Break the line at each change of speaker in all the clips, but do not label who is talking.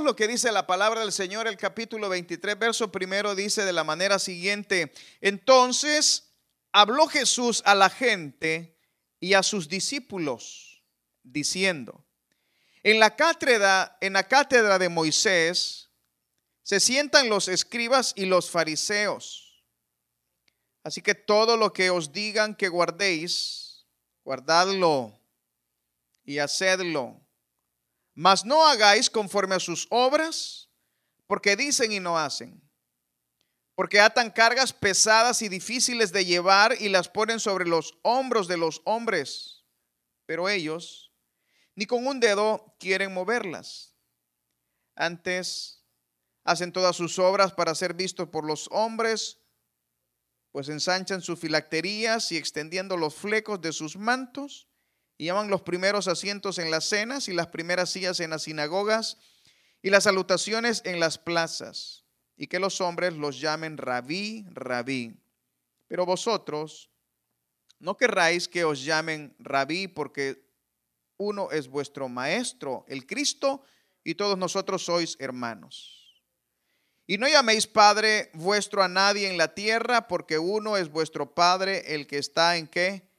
Lo que dice la palabra del Señor, el capítulo 23, verso primero dice de la manera siguiente, entonces habló Jesús a la gente y a sus discípulos, diciendo, en la cátedra, en la cátedra de Moisés se sientan los escribas y los fariseos. Así que todo lo que os digan que guardéis, guardadlo y hacedlo mas no hagáis conforme a sus obras, porque dicen y no hacen. Porque atan cargas pesadas y difíciles de llevar y las ponen sobre los hombros de los hombres. Pero ellos ni con un dedo quieren moverlas. Antes hacen todas sus obras para ser vistos por los hombres, pues ensanchan sus filacterías y extendiendo los flecos de sus mantos y llaman los primeros asientos en las cenas y las primeras sillas en las sinagogas y las salutaciones en las plazas, y que los hombres los llamen rabí, rabí. Pero vosotros no querráis que os llamen rabí porque uno es vuestro maestro, el Cristo, y todos nosotros sois hermanos. Y no llaméis Padre vuestro a nadie en la tierra, porque uno es vuestro Padre, el que está en qué?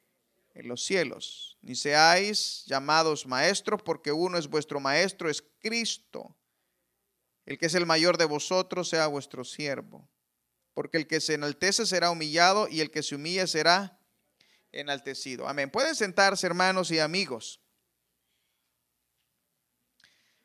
En los cielos ni seáis llamados maestros, porque uno es vuestro maestro, es Cristo. El que es el mayor de vosotros sea vuestro siervo. Porque el que se enaltece será humillado y el que se humilla será enaltecido. Amén. Pueden sentarse, hermanos y amigos.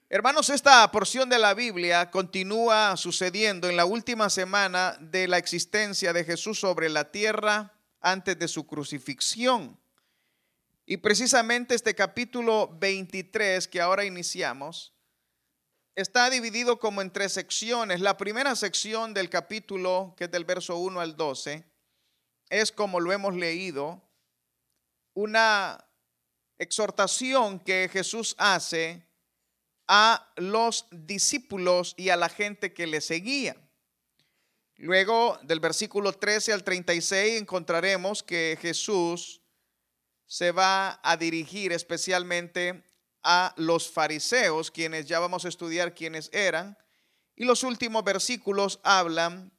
Hermanos, esta porción de la Biblia continúa sucediendo en la última semana de la existencia de Jesús sobre la tierra antes de su crucifixión. Y precisamente este capítulo 23 que ahora iniciamos está dividido como en tres secciones. La primera sección del capítulo, que es del verso 1 al 12, es como lo hemos leído, una exhortación que Jesús hace a los discípulos y a la gente que le seguía. Luego, del versículo 13 al 36, encontraremos que Jesús se va a dirigir especialmente a los fariseos, quienes ya vamos a estudiar quiénes eran. Y los últimos versículos hablan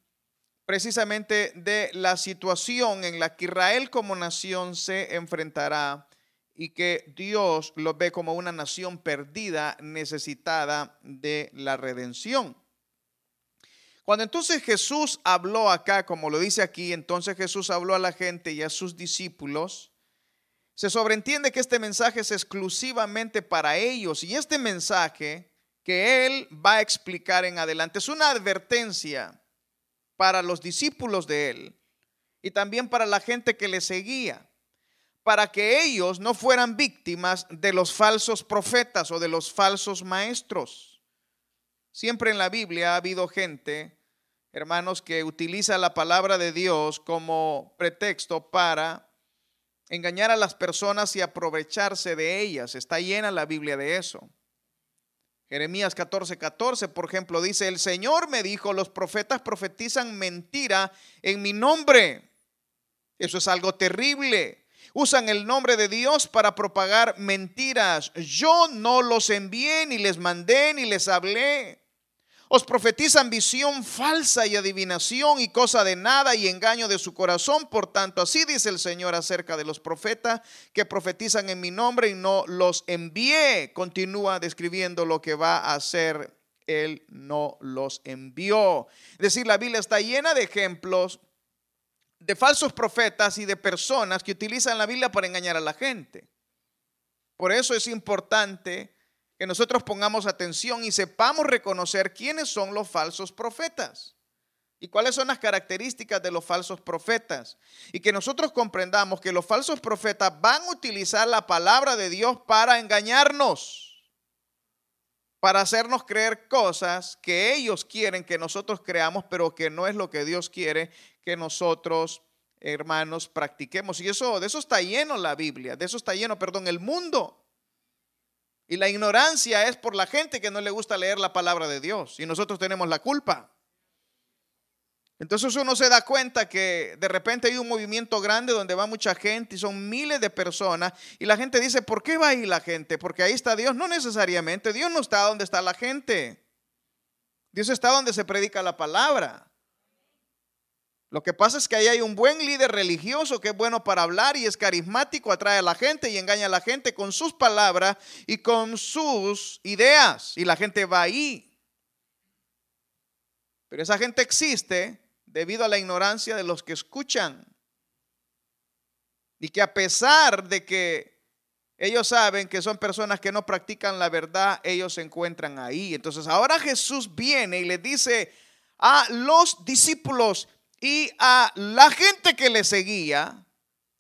precisamente de la situación en la que Israel como nación se enfrentará y que Dios lo ve como una nación perdida, necesitada de la redención. Cuando entonces Jesús habló acá, como lo dice aquí, entonces Jesús habló a la gente y a sus discípulos, se sobreentiende que este mensaje es exclusivamente para ellos y este mensaje que él va a explicar en adelante es una advertencia para los discípulos de él y también para la gente que le seguía, para que ellos no fueran víctimas de los falsos profetas o de los falsos maestros. Siempre en la Biblia ha habido gente, hermanos, que utiliza la palabra de Dios como pretexto para engañar a las personas y aprovecharse de ellas. Está llena la Biblia de eso. Jeremías 14, 14, por ejemplo, dice, el Señor me dijo, los profetas profetizan mentira en mi nombre. Eso es algo terrible. Usan el nombre de Dios para propagar mentiras. Yo no los envié, ni les mandé, ni les hablé. Os profetizan visión falsa y adivinación y cosa de nada y engaño de su corazón. Por tanto, así dice el Señor acerca de los profetas que profetizan en mi nombre y no los envié. Continúa describiendo lo que va a hacer. Él no los envió. Es decir, la Biblia está llena de ejemplos de falsos profetas y de personas que utilizan la Biblia para engañar a la gente. Por eso es importante que nosotros pongamos atención y sepamos reconocer quiénes son los falsos profetas y cuáles son las características de los falsos profetas. Y que nosotros comprendamos que los falsos profetas van a utilizar la palabra de Dios para engañarnos, para hacernos creer cosas que ellos quieren que nosotros creamos, pero que no es lo que Dios quiere que nosotros hermanos practiquemos. Y eso de eso está lleno la Biblia, de eso está lleno, perdón, el mundo. Y la ignorancia es por la gente que no le gusta leer la palabra de Dios. Y nosotros tenemos la culpa. Entonces uno se da cuenta que de repente hay un movimiento grande donde va mucha gente y son miles de personas y la gente dice, ¿por qué va ahí la gente? Porque ahí está Dios. No necesariamente, Dios no está donde está la gente. Dios está donde se predica la palabra. Lo que pasa es que ahí hay un buen líder religioso que es bueno para hablar y es carismático, atrae a la gente y engaña a la gente con sus palabras y con sus ideas. Y la gente va ahí. Pero esa gente existe debido a la ignorancia de los que escuchan. Y que a pesar de que ellos saben que son personas que no practican la verdad, ellos se encuentran ahí. Entonces ahora Jesús viene y le dice a los discípulos, y a la gente que le seguía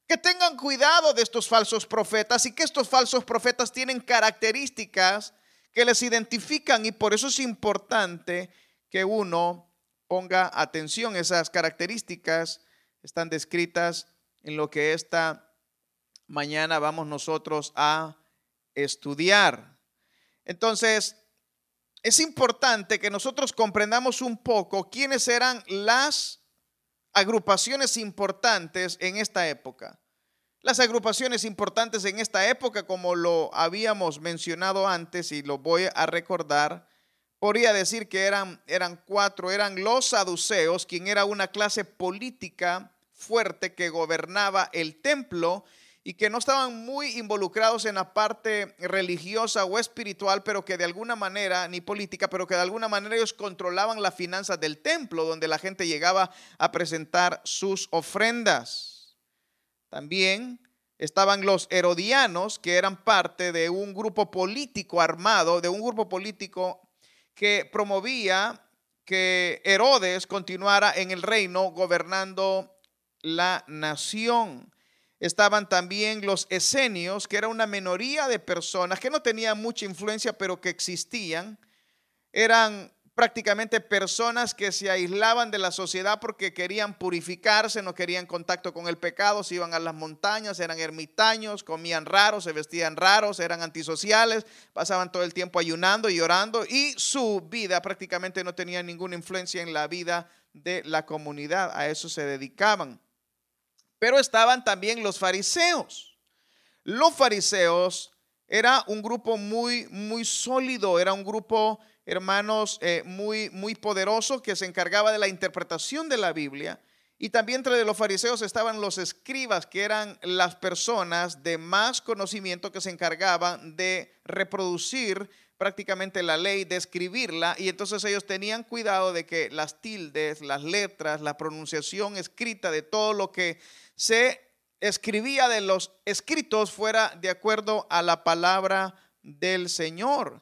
que tengan cuidado de estos falsos profetas y que estos falsos profetas tienen características que les identifican y por eso es importante que uno ponga atención. Esas características están descritas en lo que esta mañana vamos nosotros a estudiar. Entonces, es importante que nosotros comprendamos un poco quiénes eran las agrupaciones importantes en esta época. Las agrupaciones importantes en esta época, como lo habíamos mencionado antes y lo voy a recordar, podría decir que eran, eran cuatro, eran los saduceos, quien era una clase política fuerte que gobernaba el templo y que no estaban muy involucrados en la parte religiosa o espiritual, pero que de alguna manera, ni política, pero que de alguna manera ellos controlaban las finanzas del templo, donde la gente llegaba a presentar sus ofrendas. También estaban los herodianos, que eran parte de un grupo político armado, de un grupo político que promovía que Herodes continuara en el reino gobernando la nación estaban también los esenios, que era una minoría de personas que no tenían mucha influencia, pero que existían. Eran prácticamente personas que se aislaban de la sociedad porque querían purificarse, no querían contacto con el pecado, se iban a las montañas, eran ermitaños, comían raros, se vestían raros, eran antisociales, pasaban todo el tiempo ayunando y orando y su vida prácticamente no tenía ninguna influencia en la vida de la comunidad, a eso se dedicaban. Pero estaban también los fariseos. Los fariseos era un grupo muy, muy sólido, era un grupo, hermanos, eh, muy, muy poderoso que se encargaba de la interpretación de la Biblia. Y también entre los fariseos estaban los escribas, que eran las personas de más conocimiento que se encargaban de reproducir prácticamente la ley, de escribirla. Y entonces ellos tenían cuidado de que las tildes, las letras, la pronunciación escrita de todo lo que se escribía de los escritos fuera de acuerdo a la palabra del Señor.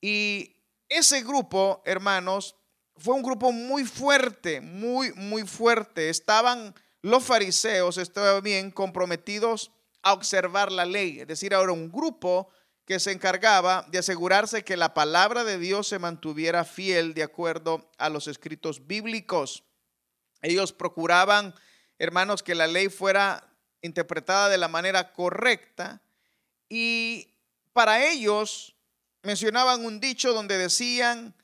Y ese grupo, hermanos, fue un grupo muy fuerte, muy, muy fuerte. Estaban los fariseos, estaban bien comprometidos a observar la ley. Es decir, ahora un grupo que se encargaba de asegurarse que la palabra de Dios se mantuviera fiel de acuerdo a los escritos bíblicos. Ellos procuraban hermanos, que la ley fuera interpretada de la manera correcta. Y para ellos mencionaban un dicho donde decían,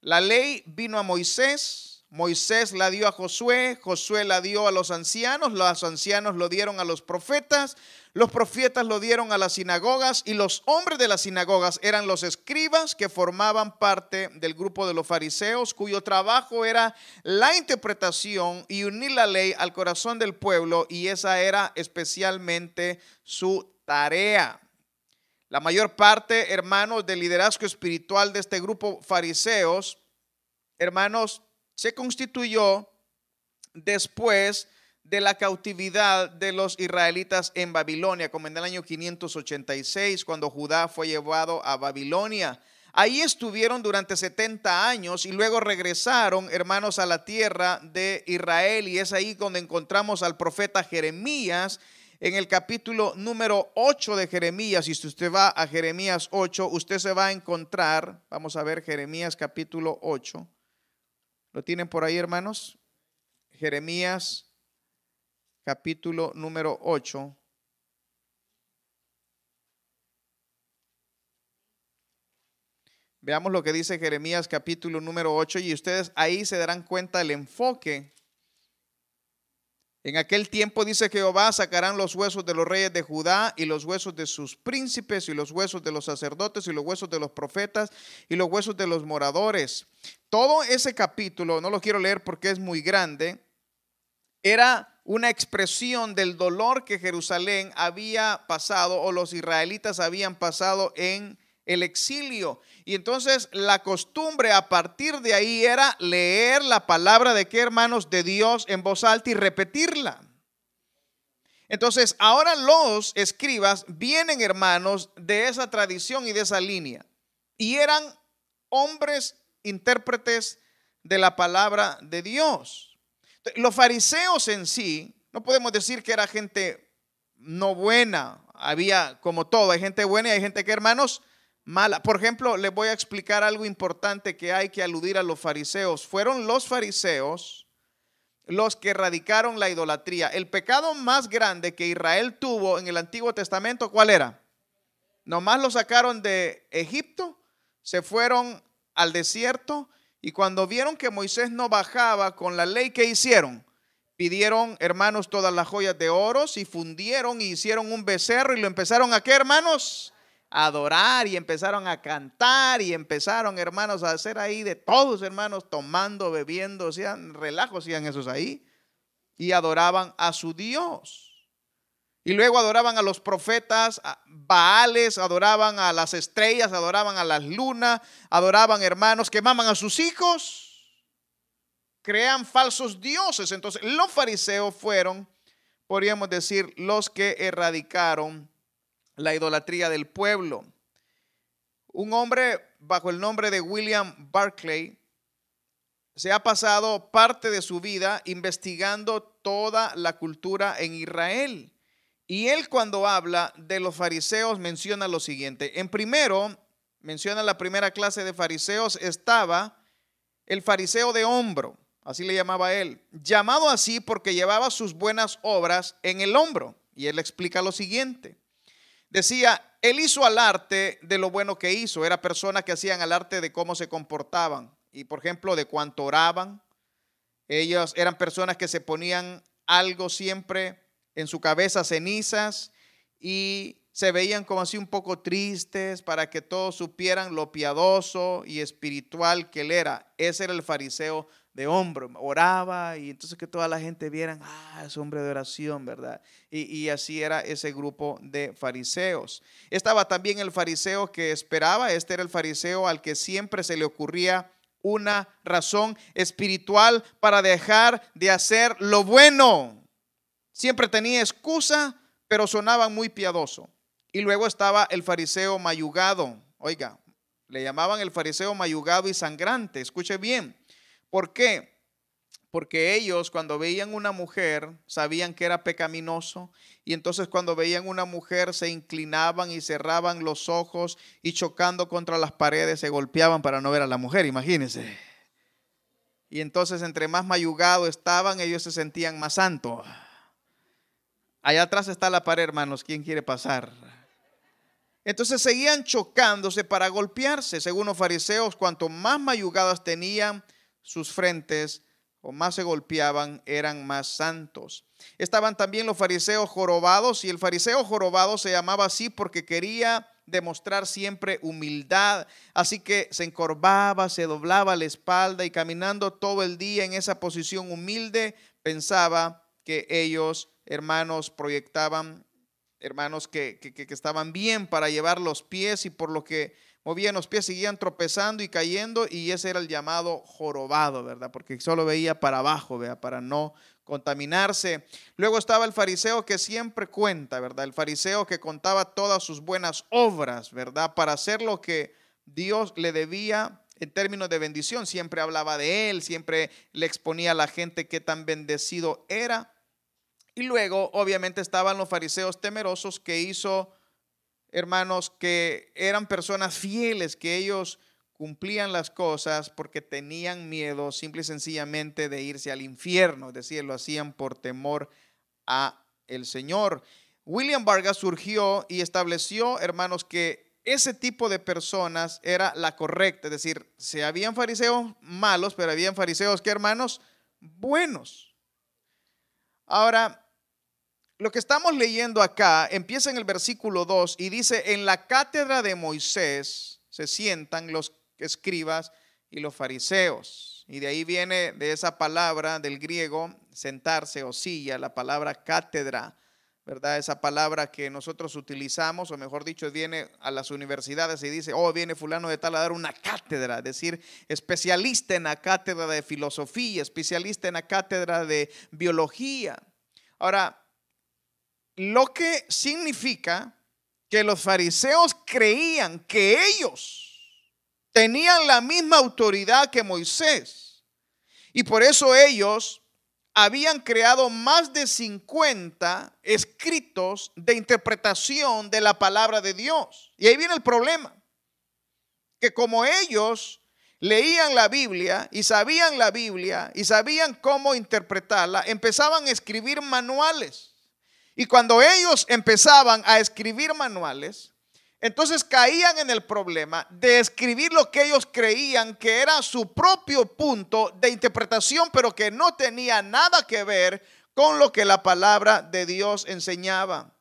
la ley vino a Moisés, Moisés la dio a Josué, Josué la dio a los ancianos, los ancianos lo dieron a los profetas, los profetas lo dieron a las sinagogas y los hombres de las sinagogas eran los escribas que formaban parte del grupo de los fariseos, cuyo trabajo era la interpretación y unir la ley al corazón del pueblo y esa era especialmente su tarea. La mayor parte, hermanos, del liderazgo espiritual de este grupo fariseos, hermanos, se constituyó después de la cautividad de los israelitas en Babilonia, como en el año 586, cuando Judá fue llevado a Babilonia. Ahí estuvieron durante 70 años y luego regresaron, hermanos, a la tierra de Israel. Y es ahí donde encontramos al profeta Jeremías en el capítulo número 8 de Jeremías. Y si usted va a Jeremías 8, usted se va a encontrar, vamos a ver Jeremías capítulo 8. ¿Lo tienen por ahí, hermanos? Jeremías capítulo número 8. Veamos lo que dice Jeremías capítulo número 8 y ustedes ahí se darán cuenta del enfoque. En aquel tiempo dice Jehová, sacarán los huesos de los reyes de Judá y los huesos de sus príncipes y los huesos de los sacerdotes y los huesos de los profetas y los huesos de los moradores. Todo ese capítulo, no lo quiero leer porque es muy grande, era una expresión del dolor que Jerusalén había pasado o los israelitas habían pasado en el exilio. Y entonces la costumbre a partir de ahí era leer la palabra de qué hermanos de Dios en voz alta y repetirla. Entonces ahora los escribas vienen hermanos de esa tradición y de esa línea. Y eran hombres intérpretes de la palabra de Dios. Los fariseos en sí, no podemos decir que era gente no buena, había como todo, hay gente buena y hay gente que hermanos mala. Por ejemplo, les voy a explicar algo importante que hay que aludir a los fariseos. Fueron los fariseos los que erradicaron la idolatría. El pecado más grande que Israel tuvo en el Antiguo Testamento, ¿cuál era? Nomás lo sacaron de Egipto, se fueron al desierto y cuando vieron que Moisés no bajaba con la ley que hicieron, pidieron, hermanos, todas las joyas de oros y fundieron y hicieron un becerro y lo empezaron a qué, hermanos? Adorar y empezaron a cantar y empezaron, hermanos, a hacer ahí de todos, hermanos, tomando, bebiendo, hacían relajos, hacían esos ahí y adoraban a su Dios. Y luego adoraban a los profetas, a Baales, adoraban a las estrellas, adoraban a las lunas, adoraban hermanos, quemaban a sus hijos, crean falsos dioses. Entonces los fariseos fueron, podríamos decir, los que erradicaron la idolatría del pueblo. Un hombre bajo el nombre de William Barclay se ha pasado parte de su vida investigando toda la cultura en Israel. Y él cuando habla de los fariseos menciona lo siguiente. En primero, menciona la primera clase de fariseos, estaba el fariseo de hombro, así le llamaba él, llamado así porque llevaba sus buenas obras en el hombro. Y él explica lo siguiente. Decía, él hizo al arte de lo bueno que hizo, era personas que hacían al arte de cómo se comportaban y por ejemplo de cuánto oraban. Ellos eran personas que se ponían algo siempre en su cabeza cenizas y se veían como así un poco tristes para que todos supieran lo piadoso y espiritual que él era. Ese era el fariseo de hombro, oraba y entonces que toda la gente viera, ah, es hombre de oración, ¿verdad? Y, y, así era ese grupo de fariseos. Estaba también el fariseo que esperaba, este era el fariseo al que siempre se le ocurría una razón espiritual para dejar de hacer lo bueno. Siempre tenía excusa, pero sonaba muy piadoso. Y luego estaba el fariseo mayugado. Oiga, le llamaban el fariseo mayugado y sangrante. Escuche bien. ¿Por qué? Porque ellos cuando veían una mujer sabían que era pecaminoso y entonces cuando veían una mujer se inclinaban y cerraban los ojos y chocando contra las paredes se golpeaban para no ver a la mujer, imagínense. Y entonces entre más mayugado estaban ellos se sentían más santos. Allá atrás está la pared, hermanos. ¿Quién quiere pasar? Entonces seguían chocándose para golpearse. Según los fariseos, cuanto más mayugadas tenían sus frentes o más se golpeaban, eran más santos. Estaban también los fariseos jorobados y el fariseo jorobado se llamaba así porque quería demostrar siempre humildad. Así que se encorvaba, se doblaba la espalda y caminando todo el día en esa posición humilde, pensaba que ellos hermanos proyectaban, hermanos que, estaban bien para llevar los pies y por lo que movían los pies seguían tropezando y cayendo y ese era el llamado jorobado, ¿verdad? Porque solo veía para abajo, ¿verdad? Para no contaminarse. Luego estaba el fariseo que siempre cuenta, ¿verdad? El fariseo que contaba todas sus buenas obras, ¿verdad? Para hacer lo que Dios le debía en términos de bendición. Siempre hablaba de él, siempre le exponía a la gente qué tan bendecido era. Y luego, obviamente, estaban los fariseos temerosos que hizo, hermanos, que eran personas fieles, que ellos cumplían las cosas porque tenían miedo simple y sencillamente de irse al infierno, es decir, lo hacían por temor a el Señor. William Vargas surgió y estableció, hermanos, que ese tipo de personas era la correcta, es decir, se habían fariseos malos, pero habían fariseos que, hermanos, buenos. Ahora, lo que estamos leyendo acá empieza en el versículo 2 y dice, en la cátedra de Moisés se sientan los escribas y los fariseos. Y de ahí viene de esa palabra del griego sentarse o silla, la palabra cátedra, ¿verdad? Esa palabra que nosotros utilizamos, o mejor dicho, viene a las universidades y dice, oh, viene fulano de tal a dar una cátedra, es decir, especialista en la cátedra de filosofía, especialista en la cátedra de biología. Ahora, lo que significa que los fariseos creían que ellos tenían la misma autoridad que Moisés. Y por eso ellos habían creado más de 50 escritos de interpretación de la palabra de Dios. Y ahí viene el problema, que como ellos leían la Biblia y sabían la Biblia y sabían cómo interpretarla, empezaban a escribir manuales. Y cuando ellos empezaban a escribir manuales, entonces caían en el problema de escribir lo que ellos creían que era su propio punto de interpretación, pero que no tenía nada que ver con lo que la palabra de Dios enseñaba.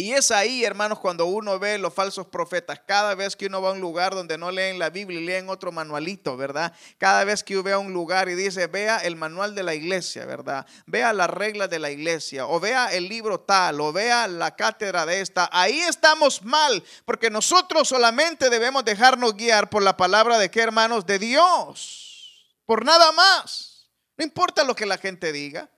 Y es ahí, hermanos, cuando uno ve los falsos profetas. Cada vez que uno va a un lugar donde no leen la Biblia y leen otro manualito, ¿verdad? Cada vez que uno ve a un lugar y dice, vea el manual de la iglesia, ¿verdad? Vea las reglas de la iglesia, o vea el libro tal, o vea la cátedra de esta. Ahí estamos mal, porque nosotros solamente debemos dejarnos guiar por la palabra de qué, hermanos? De Dios. Por nada más. No importa lo que la gente diga.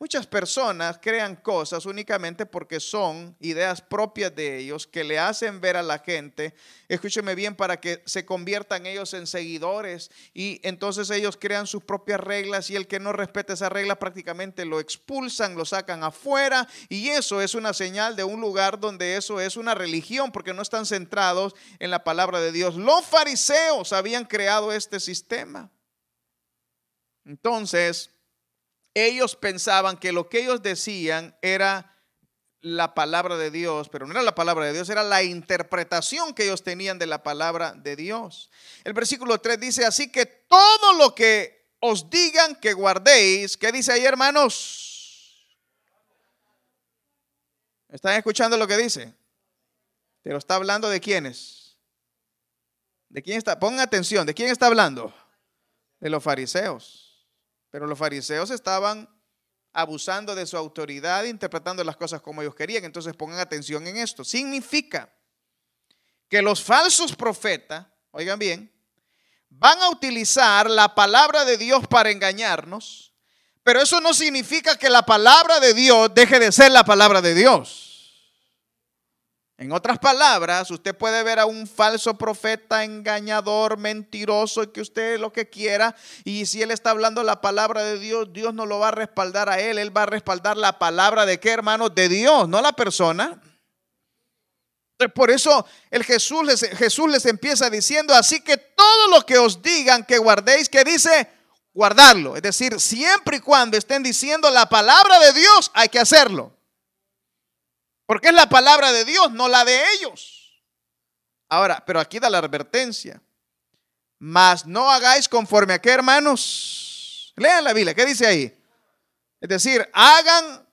Muchas personas crean cosas únicamente porque son ideas propias de ellos que le hacen ver a la gente, escúcheme bien, para que se conviertan ellos en seguidores y entonces ellos crean sus propias reglas y el que no respete esa regla prácticamente lo expulsan, lo sacan afuera y eso es una señal de un lugar donde eso es una religión porque no están centrados en la palabra de Dios. Los fariseos habían creado este sistema. Entonces, ellos pensaban que lo que ellos decían era la palabra de Dios, pero no era la palabra de Dios, era la interpretación que ellos tenían de la palabra de Dios. El versículo 3 dice, así que todo lo que os digan que guardéis, ¿qué dice ahí hermanos? ¿Están escuchando lo que dice? Pero está hablando de quiénes. ¿De quién está? Pongan atención, ¿de quién está hablando? De los fariseos. Pero los fariseos estaban abusando de su autoridad, interpretando las cosas como ellos querían. Entonces pongan atención en esto. Significa que los falsos profetas, oigan bien, van a utilizar la palabra de Dios para engañarnos, pero eso no significa que la palabra de Dios deje de ser la palabra de Dios. En otras palabras, usted puede ver a un falso profeta, engañador, mentiroso, y que usted lo que quiera, y si él está hablando la palabra de Dios, Dios no lo va a respaldar a él, él va a respaldar la palabra de qué, hermanos, de Dios, no la persona. Por eso el Jesús les, Jesús les empieza diciendo, así que todo lo que os digan que guardéis, que dice, guardarlo. Es decir, siempre y cuando estén diciendo la palabra de Dios, hay que hacerlo. Porque es la palabra de Dios, no la de ellos. Ahora, pero aquí da la advertencia. Mas no hagáis conforme a qué, hermanos. Lean la Biblia, ¿qué dice ahí? Es decir, hagan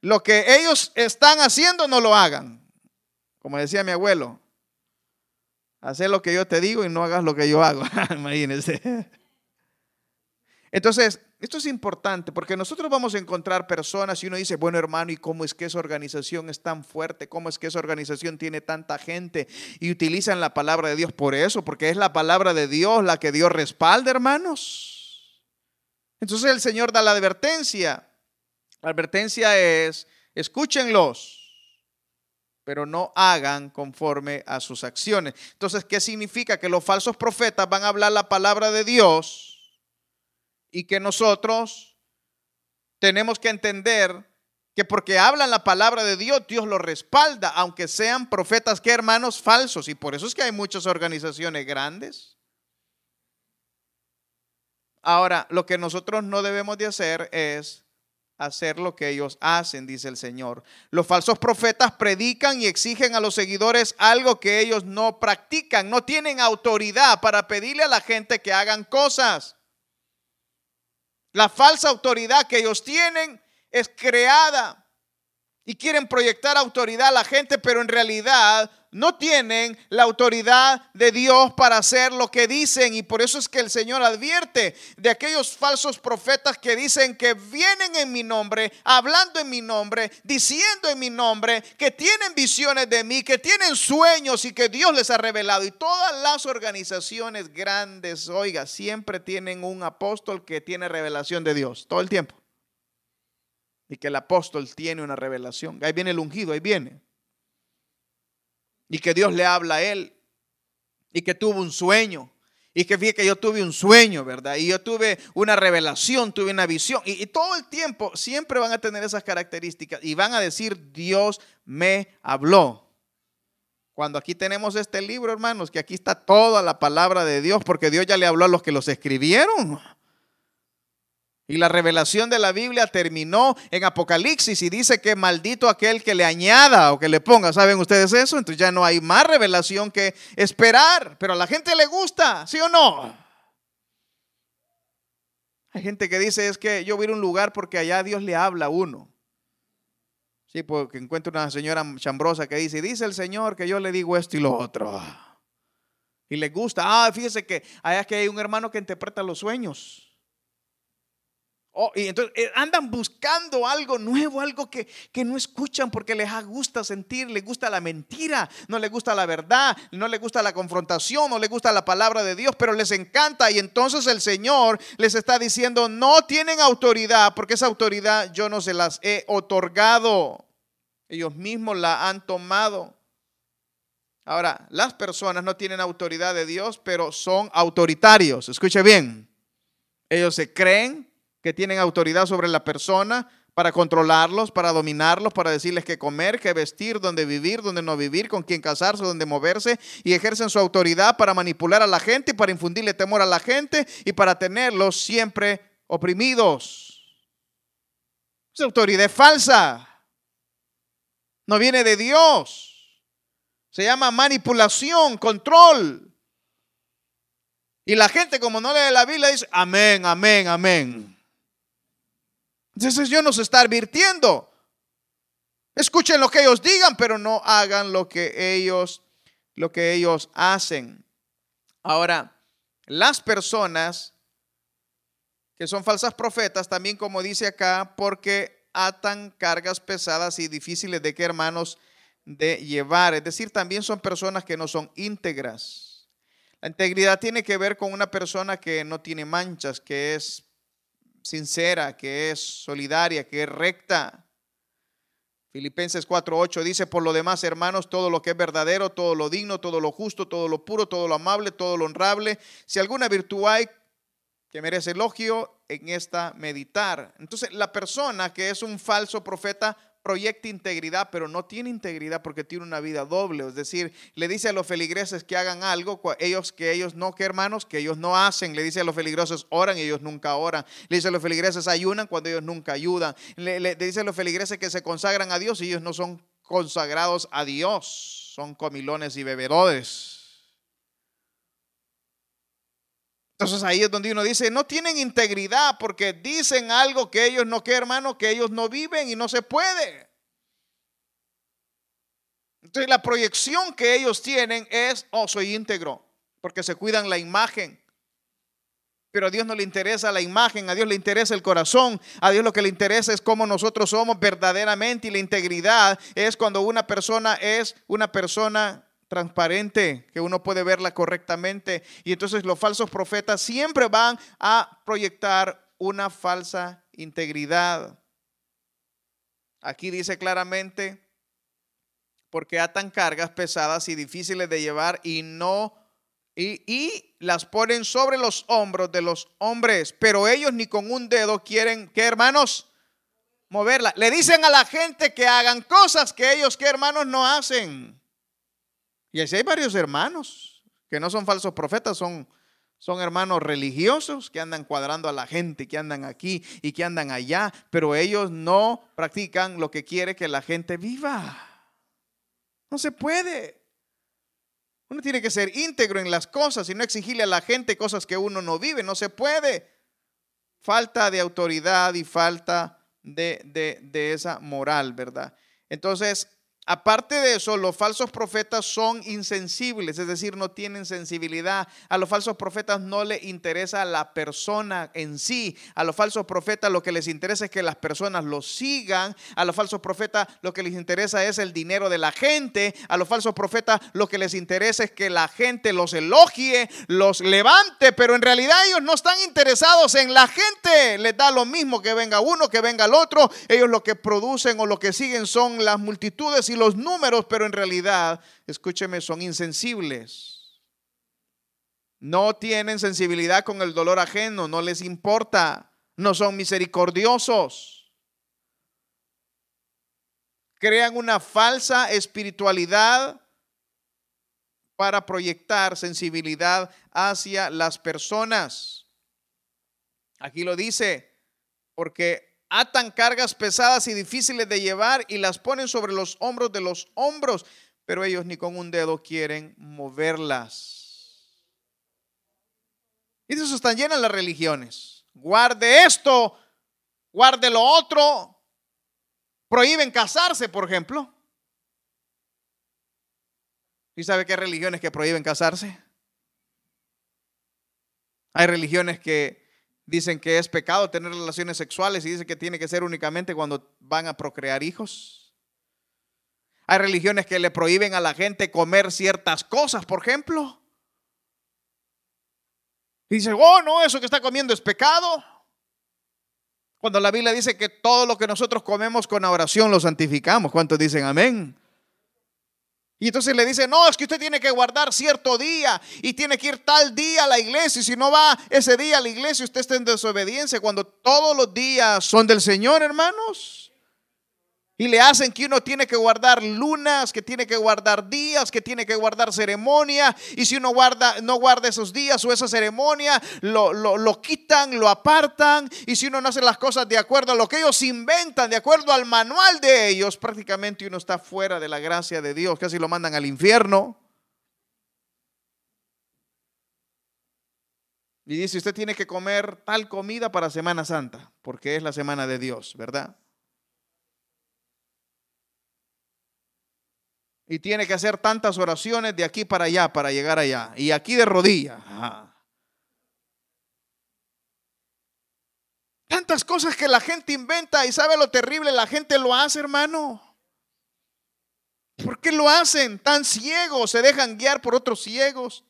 lo que ellos están haciendo, no lo hagan. Como decía mi abuelo, hacer lo que yo te digo y no hagas lo que yo hago. Imagínense. Entonces, esto es importante porque nosotros vamos a encontrar personas y uno dice, bueno hermano, ¿y cómo es que esa organización es tan fuerte? ¿Cómo es que esa organización tiene tanta gente y utilizan la palabra de Dios por eso? Porque es la palabra de Dios la que Dios respalda, hermanos. Entonces el Señor da la advertencia. La advertencia es, escúchenlos, pero no hagan conforme a sus acciones. Entonces, ¿qué significa? Que los falsos profetas van a hablar la palabra de Dios y que nosotros tenemos que entender que porque hablan la palabra de Dios, Dios lo respalda, aunque sean profetas que hermanos falsos. Y por eso es que hay muchas organizaciones grandes. Ahora, lo que nosotros no debemos de hacer es hacer lo que ellos hacen, dice el Señor. Los falsos profetas predican y exigen a los seguidores algo que ellos no practican, no tienen autoridad para pedirle a la gente que hagan cosas. La falsa autoridad que ellos tienen es creada y quieren proyectar autoridad a la gente, pero en realidad no tienen la autoridad de Dios para hacer lo que dicen. Y por eso es que el Señor advierte de aquellos falsos profetas que dicen que vienen en mi nombre, hablando en mi nombre, diciendo en mi nombre, que tienen visiones de mí, que tienen sueños y que Dios les ha revelado. Y todas las organizaciones grandes, oiga, siempre tienen un apóstol que tiene revelación de Dios, todo el tiempo. Y que el apóstol tiene una revelación. Ahí viene el ungido, ahí viene y que Dios le habla a él y que tuvo un sueño. Y que fíjate que yo tuve un sueño, ¿verdad? Y yo tuve una revelación, tuve una visión. Y, y, todo el tiempo siempre van a tener esas características y van a decir, Dios me habló. Cuando aquí tenemos este libro, hermanos, que aquí está toda la palabra de Dios, porque Dios ya le habló a los que los escribieron. Y la revelación de la Biblia terminó en Apocalipsis y dice que maldito aquel que le añada o que le ponga. ¿Saben ustedes eso? Entonces ya no hay más revelación que esperar. Pero a la gente le gusta, ¿sí o no? Hay gente que dice es que yo voy a ir a un lugar porque allá Dios le habla a uno. Sí, porque encuentro una señora chambrosa que dice, dice el Señor que yo le digo esto y lo otro. Y le gusta. Ah, fíjese que allá que hay un hermano que interpreta los sueños. Oh, y entonces eh, andan buscando algo nuevo, algo que, que, no escuchan porque les gusta sentir, les gusta la mentira, no les gusta la verdad, no les gusta la confrontación, no les gusta la palabra de Dios, pero les encanta. Y entonces el Señor les está diciendo, no tienen autoridad porque esa autoridad yo no se las he otorgado. Ellos mismos la han tomado. Ahora, las personas no tienen autoridad de Dios, pero son autoritarios. Escuche bien. Ellos se creen que tienen autoridad sobre la persona para controlarlos, para dominarlos, para decirles qué comer, qué vestir, dónde vivir, dónde no vivir, con quién casarse, dónde moverse, y ejercen su autoridad para manipular a la gente y para infundirle temor a la gente y para tenerlos siempre oprimidos. Esa autoridad es falsa. No viene de Dios. Se llama manipulación, control. Y la gente como no lee la Biblia dice, amén, amén, amén. Entonces Dios nos está advirtiendo. Escuchen lo que ellos digan, pero no hagan lo que ellos, lo que ellos hacen. Ahora, las personas que son falsas profetas, también como dice acá, porque atan cargas pesadas y difíciles de que hermanos de llevar. Es decir, también son personas que no son íntegras. La integridad tiene que ver con una persona que no tiene manchas, que es sincera, que es solidaria, que es recta. Filipenses 4:8 dice, por lo demás, hermanos, todo lo que es verdadero, todo lo digno, todo lo justo, todo lo puro, todo lo amable, todo lo honrable, si alguna virtud hay que merece elogio, en esta meditar. Entonces, la persona que es un falso profeta proyecta integridad, pero no tiene integridad porque tiene una vida doble. Es decir, le dice a los feligreses que hagan algo, ellos que ellos no, que hermanos, que ellos no hacen. Le dice a los feligreses oran ellos nunca oran. Le dice a los feligreses ayunan cuando ellos nunca ayudan. Le, le dice a los feligreses que se consagran a Dios y ellos no son consagrados a Dios. Son comilones y bebedores. Entonces ahí es donde uno dice, no tienen integridad porque dicen algo que ellos no, que hermano, que ellos no viven y no se puede. Entonces la proyección que ellos tienen es, oh, soy íntegro, porque se cuidan la imagen. Pero a Dios no le interesa la imagen, a Dios le interesa el corazón, a Dios lo que le interesa es cómo nosotros somos verdaderamente y la integridad es cuando una persona es una persona transparente, que uno puede verla correctamente. Y entonces los falsos profetas siempre van a proyectar una falsa integridad. Aquí dice claramente, porque atan cargas pesadas y difíciles de llevar y no, y, y las ponen sobre los hombros de los hombres, pero ellos ni con un dedo quieren, ¿qué hermanos? Moverla. Le dicen a la gente que hagan cosas que ellos, ¿qué hermanos no hacen? Y así hay varios hermanos que no son falsos profetas, son, son hermanos religiosos que andan cuadrando a la gente, que andan aquí y que andan allá, pero ellos no practican lo que quiere que la gente viva. No se puede. Uno tiene que ser íntegro en las cosas y no exigirle a la gente cosas que uno no vive. No se puede. Falta de autoridad y falta de, de, de esa moral, ¿verdad? Entonces, Aparte de eso, los falsos profetas son insensibles, es decir, no tienen sensibilidad. A los falsos profetas no les interesa la persona en sí. A los falsos profetas lo que les interesa es que las personas los sigan. A los falsos profetas lo que les interesa es el dinero de la gente. A los falsos profetas lo que les interesa es que la gente los elogie, los levante, pero en realidad ellos no están interesados en la gente. Les da lo mismo que venga uno, que venga el otro. Ellos lo que producen o lo que siguen son las multitudes y los números, pero en realidad, escúcheme, son insensibles. No tienen sensibilidad con el dolor ajeno, no les importa, no son misericordiosos. Crean una falsa espiritualidad para proyectar sensibilidad hacia las personas. Aquí lo dice, porque atan cargas pesadas y difíciles de llevar y las ponen sobre los hombros de los hombros, pero ellos ni con un dedo quieren moverlas. Y de eso están llenas las religiones. Guarde esto, guarde lo otro. Prohíben casarse, por ejemplo. ¿Y sabe qué hay religiones que prohíben casarse? Hay religiones que dicen que es pecado tener relaciones sexuales y dicen que tiene que ser únicamente cuando van a procrear hijos. Hay religiones que le prohíben a la gente comer ciertas cosas, por ejemplo. Y dice, oh, no, eso que está comiendo es pecado. Cuando la Biblia dice que todo lo que nosotros comemos con oración lo santificamos. ¿Cuántos dicen amén? Y entonces le dice, no, es que usted tiene que guardar cierto día y tiene que ir tal día a la iglesia. Y si no va ese día a la iglesia, usted está en desobediencia cuando todos los días son del Señor, hermanos. Y le hacen que uno tiene que guardar lunas, que tiene que guardar días, que tiene que guardar ceremonia. Y si uno guarda, no guarda esos días o esa ceremonia, lo, lo, quitan, lo apartan. Y si uno no hace las cosas de acuerdo a lo que ellos inventan, de acuerdo al manual de ellos, prácticamente uno está fuera de la gracia de Dios. Casi lo mandan al infierno. Y dice, usted tiene que comer tal comida para Semana Santa, porque es la semana de Dios, ¿verdad? Y tiene que hacer tantas oraciones de aquí para allá para llegar allá. Y aquí de rodilla. Tantas cosas que la gente inventa y sabe lo terrible, la gente lo hace, hermano. ¿Por qué lo hacen? Tan ciegos, se dejan guiar por otros ciegos.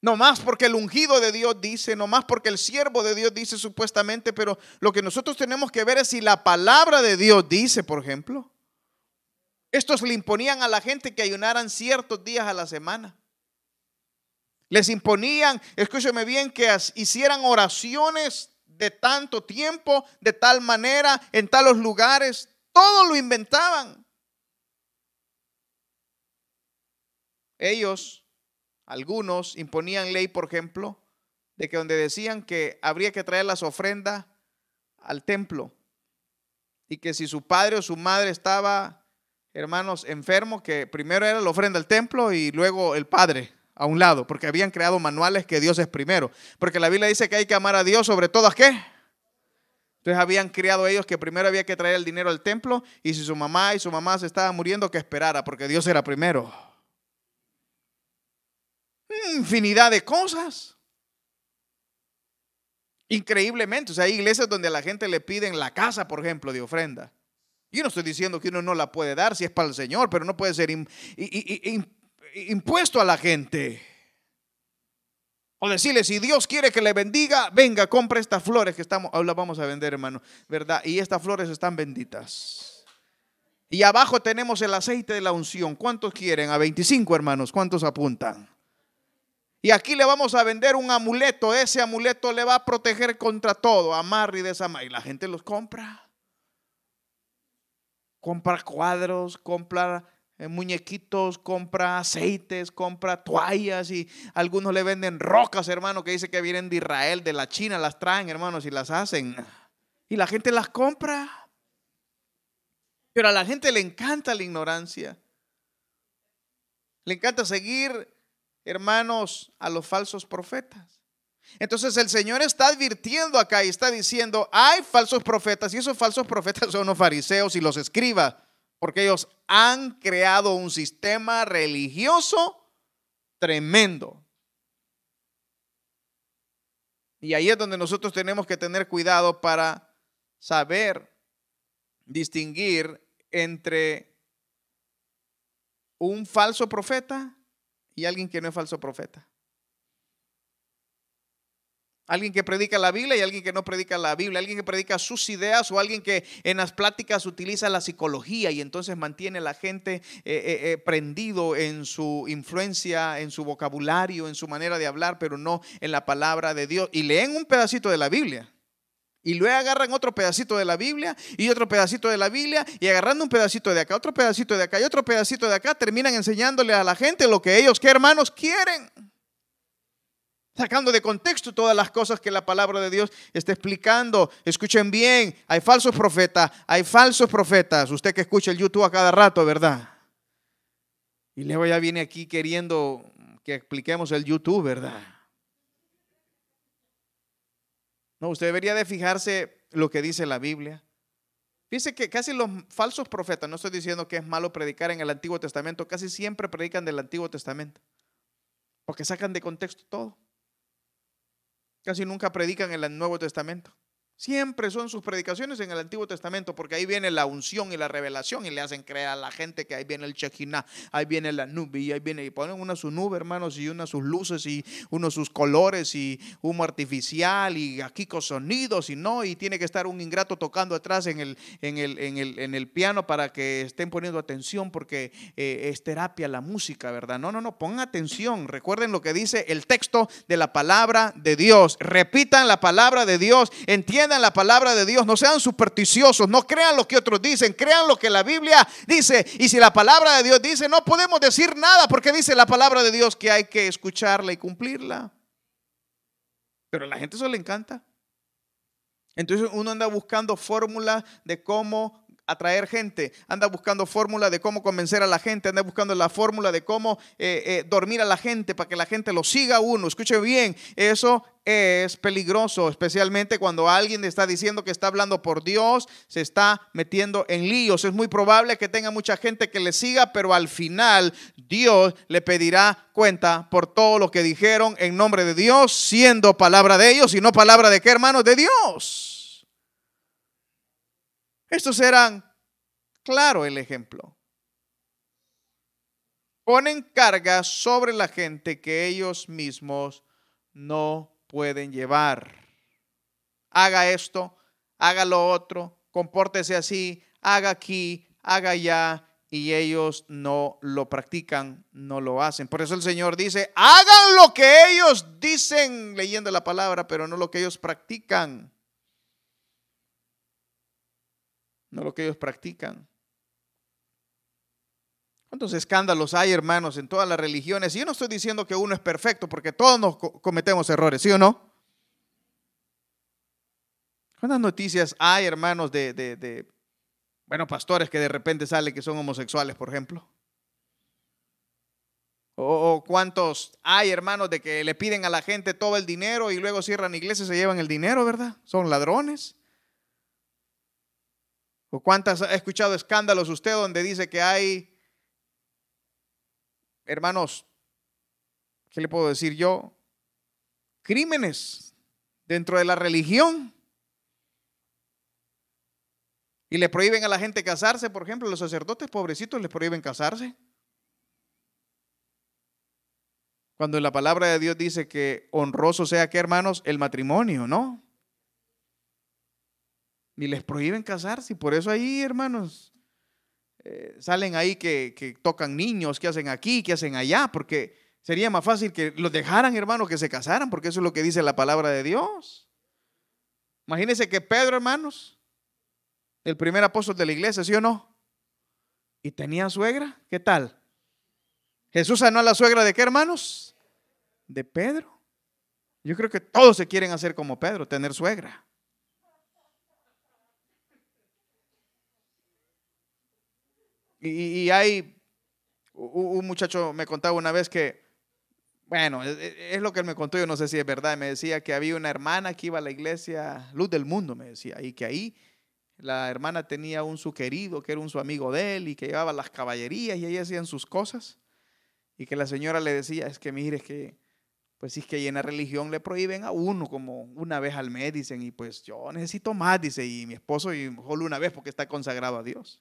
No más porque el ungido de Dios dice, no más porque el siervo de Dios dice supuestamente, pero lo que nosotros tenemos que ver es si la palabra de Dios dice, por ejemplo. Estos le imponían a la gente que ayunaran ciertos días a la semana. Les imponían, escúcheme bien, que hicieran oraciones de tanto tiempo, de tal manera, en talos lugares. Todo lo inventaban. Ellos, algunos, imponían ley, por ejemplo, de que donde decían que habría que traer las ofrendas al templo y que si su padre o su madre estaba hermanos, enfermo que primero era la ofrenda al templo y luego el Padre a un lado, porque habían creado manuales que Dios es primero. Porque la Biblia dice que hay que amar a Dios sobre todas qué. Entonces habían criado ellos que primero había que traer el dinero al templo y si su mamá y su mamá se estaban muriendo, que esperara, porque Dios era primero. Infinidad de cosas. Increíblemente, o sea, hay iglesias donde a la gente le piden la casa, por ejemplo, de ofrenda. Yo no estoy diciendo que uno no la puede dar si es para el Señor, pero no puede ser impuesto a la gente. O decirle, si Dios quiere que le bendiga, venga, compre estas flores que estamos, las vamos a vender, hermano, ¿verdad? Y estas flores están benditas. Y abajo tenemos el aceite de la unción. ¿Cuántos quieren? A 25, hermanos. ¿Cuántos apuntan? Y aquí le vamos a vender un amuleto. Ese amuleto le va a proteger contra todo, amarre y desamar. Y la gente los compra compra cuadros, compra eh, muñequitos, compra aceites, compra toallas y algunos le venden rocas, hermano, que dice que vienen de Israel, de la China, las traen, hermanos, y las hacen. Y la gente las compra. Pero a la gente le encanta la ignorancia. Le encanta seguir, hermanos, a los falsos profetas. Entonces el Señor está advirtiendo acá y está diciendo, hay falsos profetas y esos falsos profetas son los fariseos y los escribas, porque ellos han creado un sistema religioso tremendo. Y ahí es donde nosotros tenemos que tener cuidado para saber distinguir entre un falso profeta y alguien que no es falso profeta. Alguien que predica la Biblia y alguien que no predica la Biblia. Alguien que predica sus ideas o alguien que en las pláticas utiliza la psicología y entonces mantiene a la gente eh, eh, eh, prendido en su influencia, en su vocabulario, en su manera de hablar, pero no en la palabra de Dios. Y leen un pedacito de la Biblia. Y luego agarran otro pedacito de la Biblia y otro pedacito de la Biblia y agarrando un pedacito de acá, otro pedacito de acá y otro pedacito de acá, terminan enseñándole a la gente lo que ellos, que hermanos, quieren sacando de contexto todas las cosas que la palabra de Dios está explicando. Escuchen bien, hay falsos profetas, hay falsos profetas. Usted que escucha el YouTube a cada rato, ¿verdad? Y luego ya viene aquí queriendo que expliquemos el YouTube, ¿verdad? No, usted debería de fijarse lo que dice la Biblia. Fíjese que casi los falsos profetas, no estoy diciendo que es malo predicar en el Antiguo Testamento, casi siempre predican del Antiguo Testamento, porque sacan de contexto todo. Casi nunca predican el Nuevo Testamento. Siempre son sus predicaciones en el Antiguo Testamento, porque ahí viene la unción y la revelación y le hacen creer a la gente que ahí viene el Chequiná, ahí viene la nube y ahí viene, y ponen una su nube, hermanos, y una sus luces y uno sus colores y humo artificial y aquí con sonidos y no, y tiene que estar un ingrato tocando atrás en el, en el, en el, piano para que estén poniendo atención porque eh, es terapia la música, ¿verdad? No, no, no, pongan atención, recuerden lo que dice el texto de la palabra de Dios, repitan la palabra de Dios, entiendan la palabra de Dios, no sean supersticiosos, no crean lo que otros dicen, crean lo que la Biblia dice. Y si la palabra de Dios dice, no podemos decir nada porque dice la palabra de Dios que hay que escucharla y cumplirla. Pero a la gente eso le encanta. Entonces uno anda buscando fórmulas de cómo atraer gente, anda buscando fórmula de cómo convencer a la gente, anda buscando la fórmula de cómo eh, eh, dormir a la gente para que la gente lo siga uno. Escuche bien, eso es peligroso, especialmente cuando alguien está diciendo que está hablando por Dios, se está metiendo en líos. Es muy probable que tenga mucha gente que le siga, pero al final Dios le pedirá cuenta por todo lo que dijeron en nombre de Dios, siendo palabra de ellos y no palabra de qué hermanos de Dios. Estos eran, claro, el ejemplo. Ponen cargas sobre la gente que ellos mismos no pueden llevar. Haga esto, haga lo otro, compórtese así, haga aquí, haga allá, y ellos no lo practican, no lo hacen. Por eso el Señor dice, hagan lo que ellos dicen leyendo la palabra, pero no lo que ellos practican. No lo que ellos practican. ¿Cuántos escándalos hay, hermanos, en todas las religiones? Y yo no estoy diciendo que uno es perfecto, porque todos nos cometemos errores, ¿sí o no? ¿Cuántas noticias hay, hermanos, de, de bueno, pastores que de repente salen que son homosexuales, por ejemplo? O, cuántos hay, hermanos, de que le piden a la gente todo el dinero y luego cierran iglesias y se llevan el dinero, ¿verdad? Son ladrones. ¿O cuántas ha escuchado escándalos usted donde dice que hay, hermanos, ¿qué le puedo decir yo? Crímenes dentro de la religión. Y le prohíben a la gente casarse, por ejemplo, los sacerdotes pobrecitos les prohíben casarse. Cuando la palabra de Dios dice que honroso sea que, hermanos, el matrimonio, ¿no? Ni les prohíben casarse. Y por eso ahí, hermanos, eh, salen ahí que, que, tocan niños, que hacen aquí, que hacen allá, porque sería más fácil que los dejaran, hermanos, que se casaran, porque eso es lo que dice la palabra de Dios. Imagínense que Pedro, hermanos, el primer apóstol de la iglesia, ¿sí o no? Y tenía suegra, ¿qué tal? Jesús sanó a la suegra de qué, hermanos? De Pedro. Yo creo que todos se quieren hacer como Pedro, tener suegra. Y, hay, un muchacho me contaba una vez que, Bueno, es, lo que él me contó, yo no sé si es verdad. Me decía que había una hermana que iba a la iglesia Luz del Mundo, me decía, y que ahí la hermana tenía un su querido, que era un su amigo de él, y que llevaba las caballerías y ahí hacían sus cosas. Y que la señora le decía, es que mire, es que, pues es que ahí en la religión le prohíben a uno como una vez al mes, dicen, y pues yo necesito más, dice, y mi esposo y solo una vez porque está consagrado a Dios.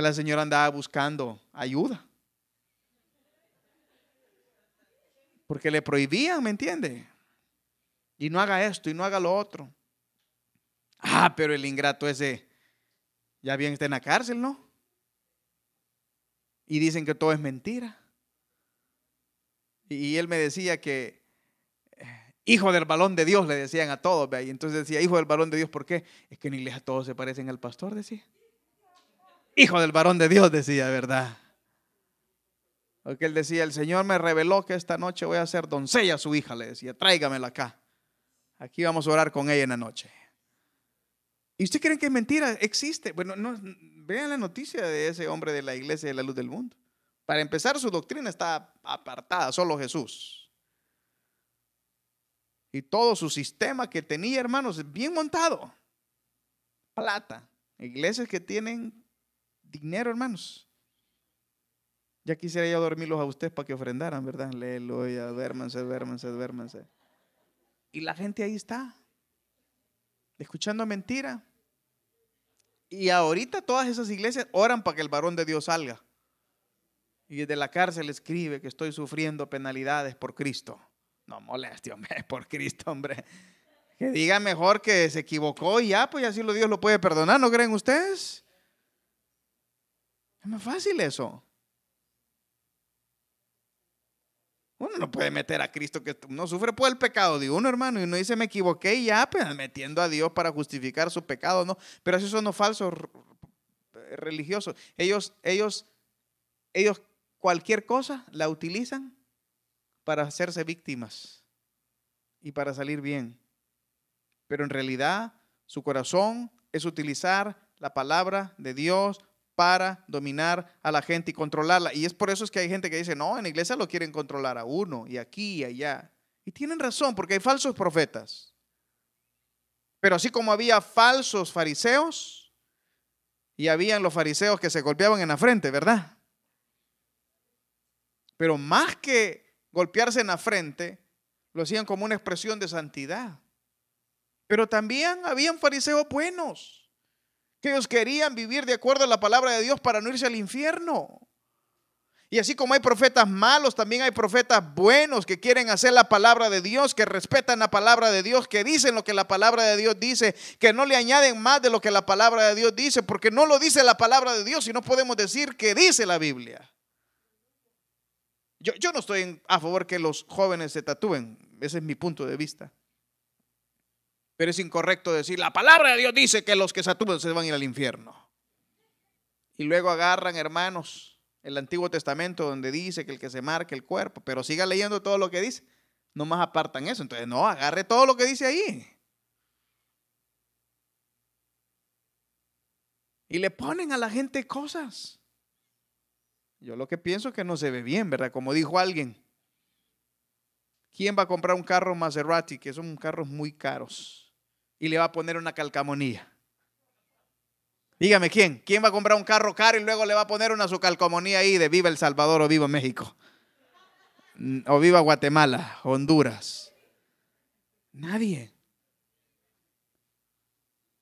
La señora andaba buscando ayuda. Porque le prohibían, ¿me entiende? Y no haga esto y no haga lo otro. Ah, pero el ingrato ese ya bien está en la cárcel, ¿no? Y dicen que todo es mentira. Y él me decía que eh, hijo del balón de Dios le decían a todos, y entonces decía, hijo del balón de Dios, ¿por qué? Es que en iglesia todos se parecen al pastor, decía. Hijo del varón de Dios, decía, ¿verdad? Porque él decía, el Señor me reveló que esta noche voy a ser doncella a su hija, le decía, tráigamela acá. Aquí vamos a orar con ella en la noche. ¿Y usted creen que es mentira? Existe. Bueno, no, vean la noticia de ese hombre de la iglesia de la luz del mundo. Para empezar, su doctrina está apartada, solo Jesús. Y todo su sistema que tenía, hermanos, bien montado. Plata. Iglesias que tienen dinero, hermanos. Ya quisiera yo dormirlos a ustedes para que ofrendaran, ¿verdad? Aleluya, duérmanse, duérmanse, duérmanse. Y la gente ahí está, escuchando mentira. Y ahorita todas esas iglesias oran para que el varón de Dios salga. Y desde la cárcel escribe que estoy sufriendo penalidades por Cristo. No moleste, hombre, por Cristo, hombre. Que diga mejor que se equivocó y ya, pues así lo Dios lo puede perdonar, ¿no creen ustedes? Es más fácil eso. Uno no puede meter a Cristo que no sufre por el pecado de uno, hermano, y uno dice me equivoqué y ya, pues metiendo a Dios para justificar su pecado, no. Pero esos son los falsos religiosos. Ellos, ellos, ellos cualquier cosa la utilizan para hacerse víctimas y para salir bien. Pero en realidad su corazón es utilizar la palabra de Dios para dominar a la gente y controlarla. Y es por eso es que hay gente que dice, no, en la iglesia lo quieren controlar a uno y aquí y allá. Y tienen razón, porque hay falsos profetas. Pero así como había falsos fariseos, y habían los fariseos que se golpeaban en la frente, ¿verdad? Pero más que golpearse en la frente, lo hacían como una expresión de santidad. Pero también habían fariseos buenos que ellos querían vivir de acuerdo a la palabra de Dios para no irse al infierno. Y así como hay profetas malos, también hay profetas buenos que quieren hacer la palabra de Dios, que respetan la palabra de Dios, que dicen lo que la palabra de Dios dice, que no le añaden más de lo que la palabra de Dios dice, porque no lo dice la palabra de Dios y no podemos decir que dice la Biblia. Yo, yo no estoy a favor que los jóvenes se tatúen, ese es mi punto de vista. Pero es incorrecto decir, la palabra de Dios dice que los que se se van a ir al infierno. Y luego agarran, hermanos, el Antiguo Testamento donde dice que el que se marque el cuerpo, pero siga leyendo todo lo que dice, no más apartan eso. Entonces, no, agarre todo lo que dice ahí. Y le ponen a la gente cosas. Yo lo que pienso es que no se ve bien, ¿verdad? Como dijo alguien, ¿quién va a comprar un carro Maserati, que son carros muy caros? Y le va a poner una calcamonía. Dígame quién, quién va a comprar un carro caro y luego le va a poner una su calcamonía ahí de Viva El Salvador o Viva México. O Viva Guatemala, Honduras. Nadie.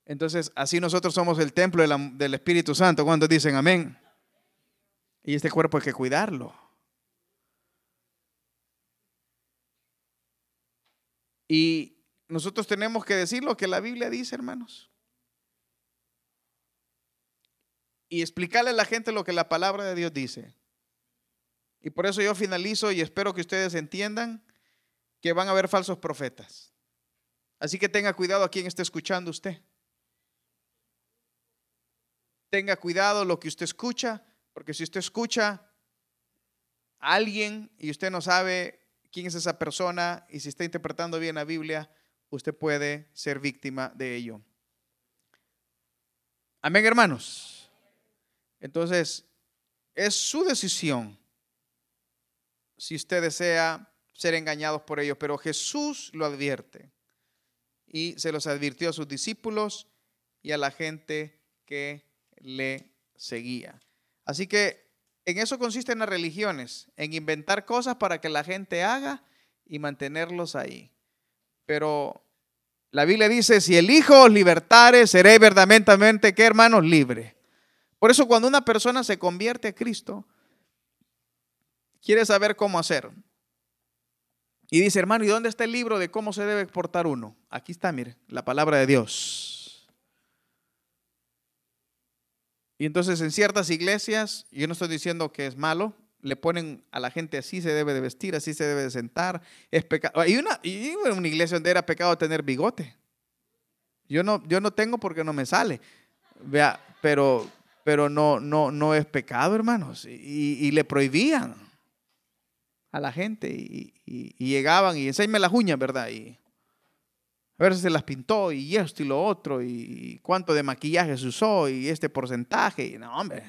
Entonces, así nosotros somos el templo del Espíritu Santo. cuando dicen amén? Y este cuerpo hay que cuidarlo. Y nosotros tenemos que decir lo que la Biblia dice, hermanos. Y explicarle a la gente lo que la palabra de Dios dice. Y por eso yo finalizo y espero que ustedes entiendan que van a haber falsos profetas. Así que tenga cuidado a quien esté escuchando usted. Tenga cuidado lo que usted escucha, porque si usted escucha a alguien y usted no sabe quién es esa persona y si está interpretando bien la Biblia, usted puede ser víctima de ello. Amén, hermanos. Entonces, es su decisión si usted desea ser engañados por ellos, pero Jesús lo advierte y se los advirtió a sus discípulos y a la gente que le seguía. Así que en eso consisten las religiones, en inventar cosas para que la gente haga y mantenerlos ahí. Pero la Biblia dice, si el Hijo os libertare, seré verdaderamente, ¿qué hermanos? Libre. Por eso cuando una persona se convierte a Cristo, quiere saber cómo hacer. Y dice, hermano, ¿y dónde está el libro de cómo se debe exportar uno? Aquí está, mire, la palabra de Dios. Y entonces en ciertas iglesias, yo no estoy diciendo que es malo, le ponen a la gente así se debe de vestir, así se debe de sentar. Es pecado. Hay una, y una iglesia donde era pecado tener bigote. Yo no, yo no tengo porque no me sale. Vea, pero, pero no, no, no es pecado, hermanos. Y, le prohibían a la gente y, llegaban y enséñame las uñas, ¿verdad? Y a ver si se las pintó y esto y lo otro y cuánto de maquillaje se usó y este porcentaje. Y no, hombre.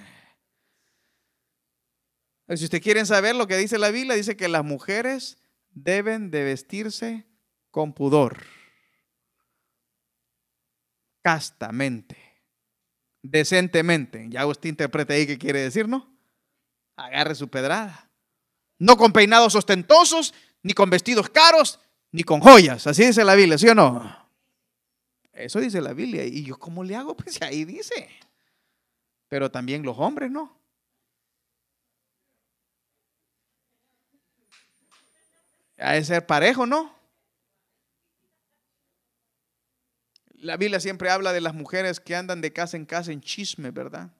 Si usted quieren saber lo que dice la Biblia, dice que las mujeres deben de vestirse con pudor, castamente, decentemente. Ya usted interpreta ahí qué quiere decir, ¿no? Agarre su pedrada. No con peinados ostentosos, ni con vestidos caros, ni con joyas. Así dice la Biblia, ¿sí o no? Eso dice la Biblia. ¿Y yo cómo le hago? Pues ahí dice. Pero también los hombres, ¿no? Ha de ser parejo, ¿no? La Biblia siempre habla de las mujeres que andan de casa en casa en chisme, ¿verdad?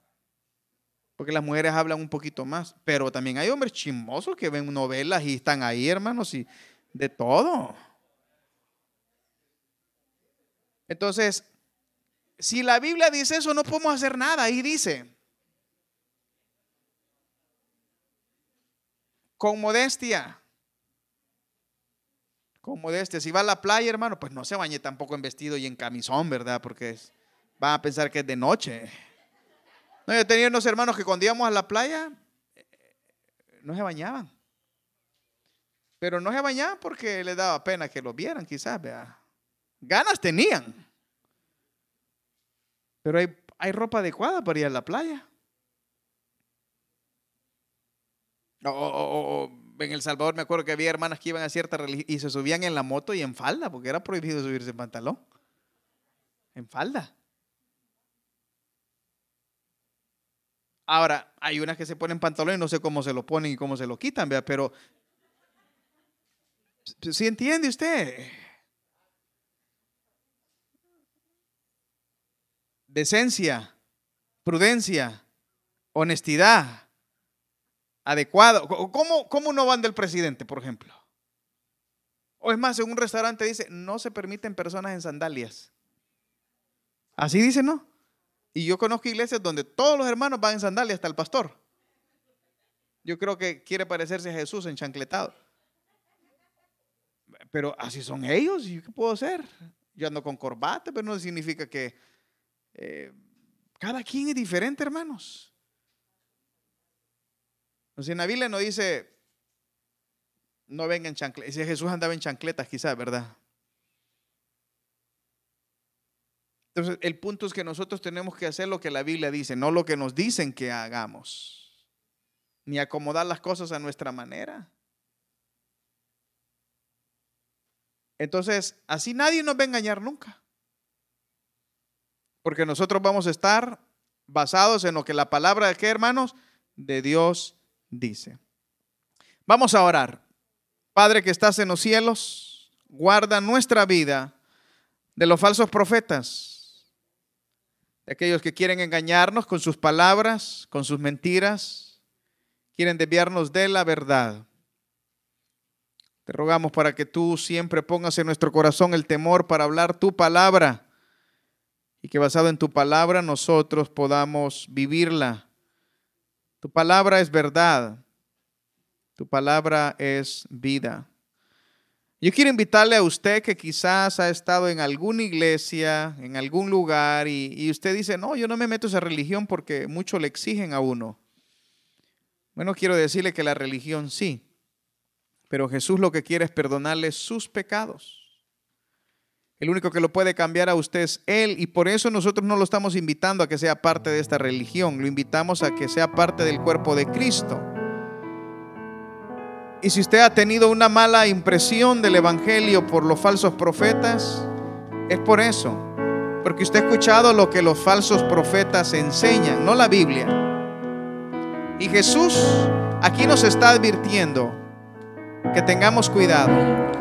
Porque las mujeres hablan un poquito más, pero también hay hombres chismosos que ven novelas y están ahí, hermanos, y de todo. Entonces, si la Biblia dice eso, no podemos hacer nada. Ahí dice, con modestia, con modestia. Si va a la playa, hermano, pues no se bañe tampoco en vestido y en camisón, ¿verdad? Porque es, van a pensar que es de noche. No, yo tenía unos hermanos que cuando íbamos a la playa, eh, no se bañaban. Pero no se bañaban porque les daba pena que los vieran, quizás, vea. Ganas tenían. Pero hay, hay ropa adecuada para ir a la playa. o, en El Salvador me acuerdo que había hermanas que iban a cierta religión y se subían en la moto y en falda, porque era prohibido subirse en pantalón. En falda. Ahora, hay unas que se ponen pantalón y no sé cómo se lo ponen y cómo se lo quitan, ¿vea? pero ¿sí entiende usted? Decencia, prudencia, honestidad adecuado. ¿Cómo, ¿Cómo no van del presidente, por ejemplo? O es más, en un restaurante dice, no se permiten personas en sandalias. Así dice, ¿no? Y yo conozco iglesias donde todos los hermanos van en sandalias, hasta el pastor. Yo creo que quiere parecerse a Jesús enchancletado. Pero así son ellos, ¿y qué puedo hacer? Yo ando con corbata, pero no significa que eh, cada quien es diferente, hermanos. Entonces en la Biblia no dice, no vengan chancletas. Si Jesús andaba en chancletas quizás, ¿verdad? Entonces el punto es que nosotros tenemos que hacer lo que la Biblia dice, no lo que nos dicen que hagamos, ni acomodar las cosas a nuestra manera. Entonces, así nadie nos va a engañar nunca. Porque nosotros vamos a estar basados en lo que la palabra de qué, hermanos, de Dios dice. Vamos a orar. Padre que estás en los cielos, guarda nuestra vida de los falsos profetas, de aquellos que quieren engañarnos con sus palabras, con sus mentiras, quieren desviarnos de la verdad. Te rogamos para que tú siempre pongas en nuestro corazón el temor para hablar tu palabra y que basado en tu palabra nosotros podamos vivirla tu palabra es verdad. Tu palabra es vida. Yo quiero invitarle a usted que quizás ha estado en alguna iglesia, en algún lugar, y, usted dice, no, yo no me meto a esa religión porque mucho le exigen a uno. Bueno, quiero decirle que la religión sí. Pero Jesús lo que quiere es perdonarle sus pecados. El único que lo puede cambiar a usted es Él y por eso nosotros no lo estamos invitando a que sea parte de esta religión, lo invitamos a que sea parte del cuerpo de Cristo. Y si usted ha tenido una mala impresión del Evangelio por los falsos profetas, es por eso, porque usted ha escuchado lo que los falsos profetas enseñan, no la Biblia. Y Jesús aquí nos está advirtiendo que tengamos cuidado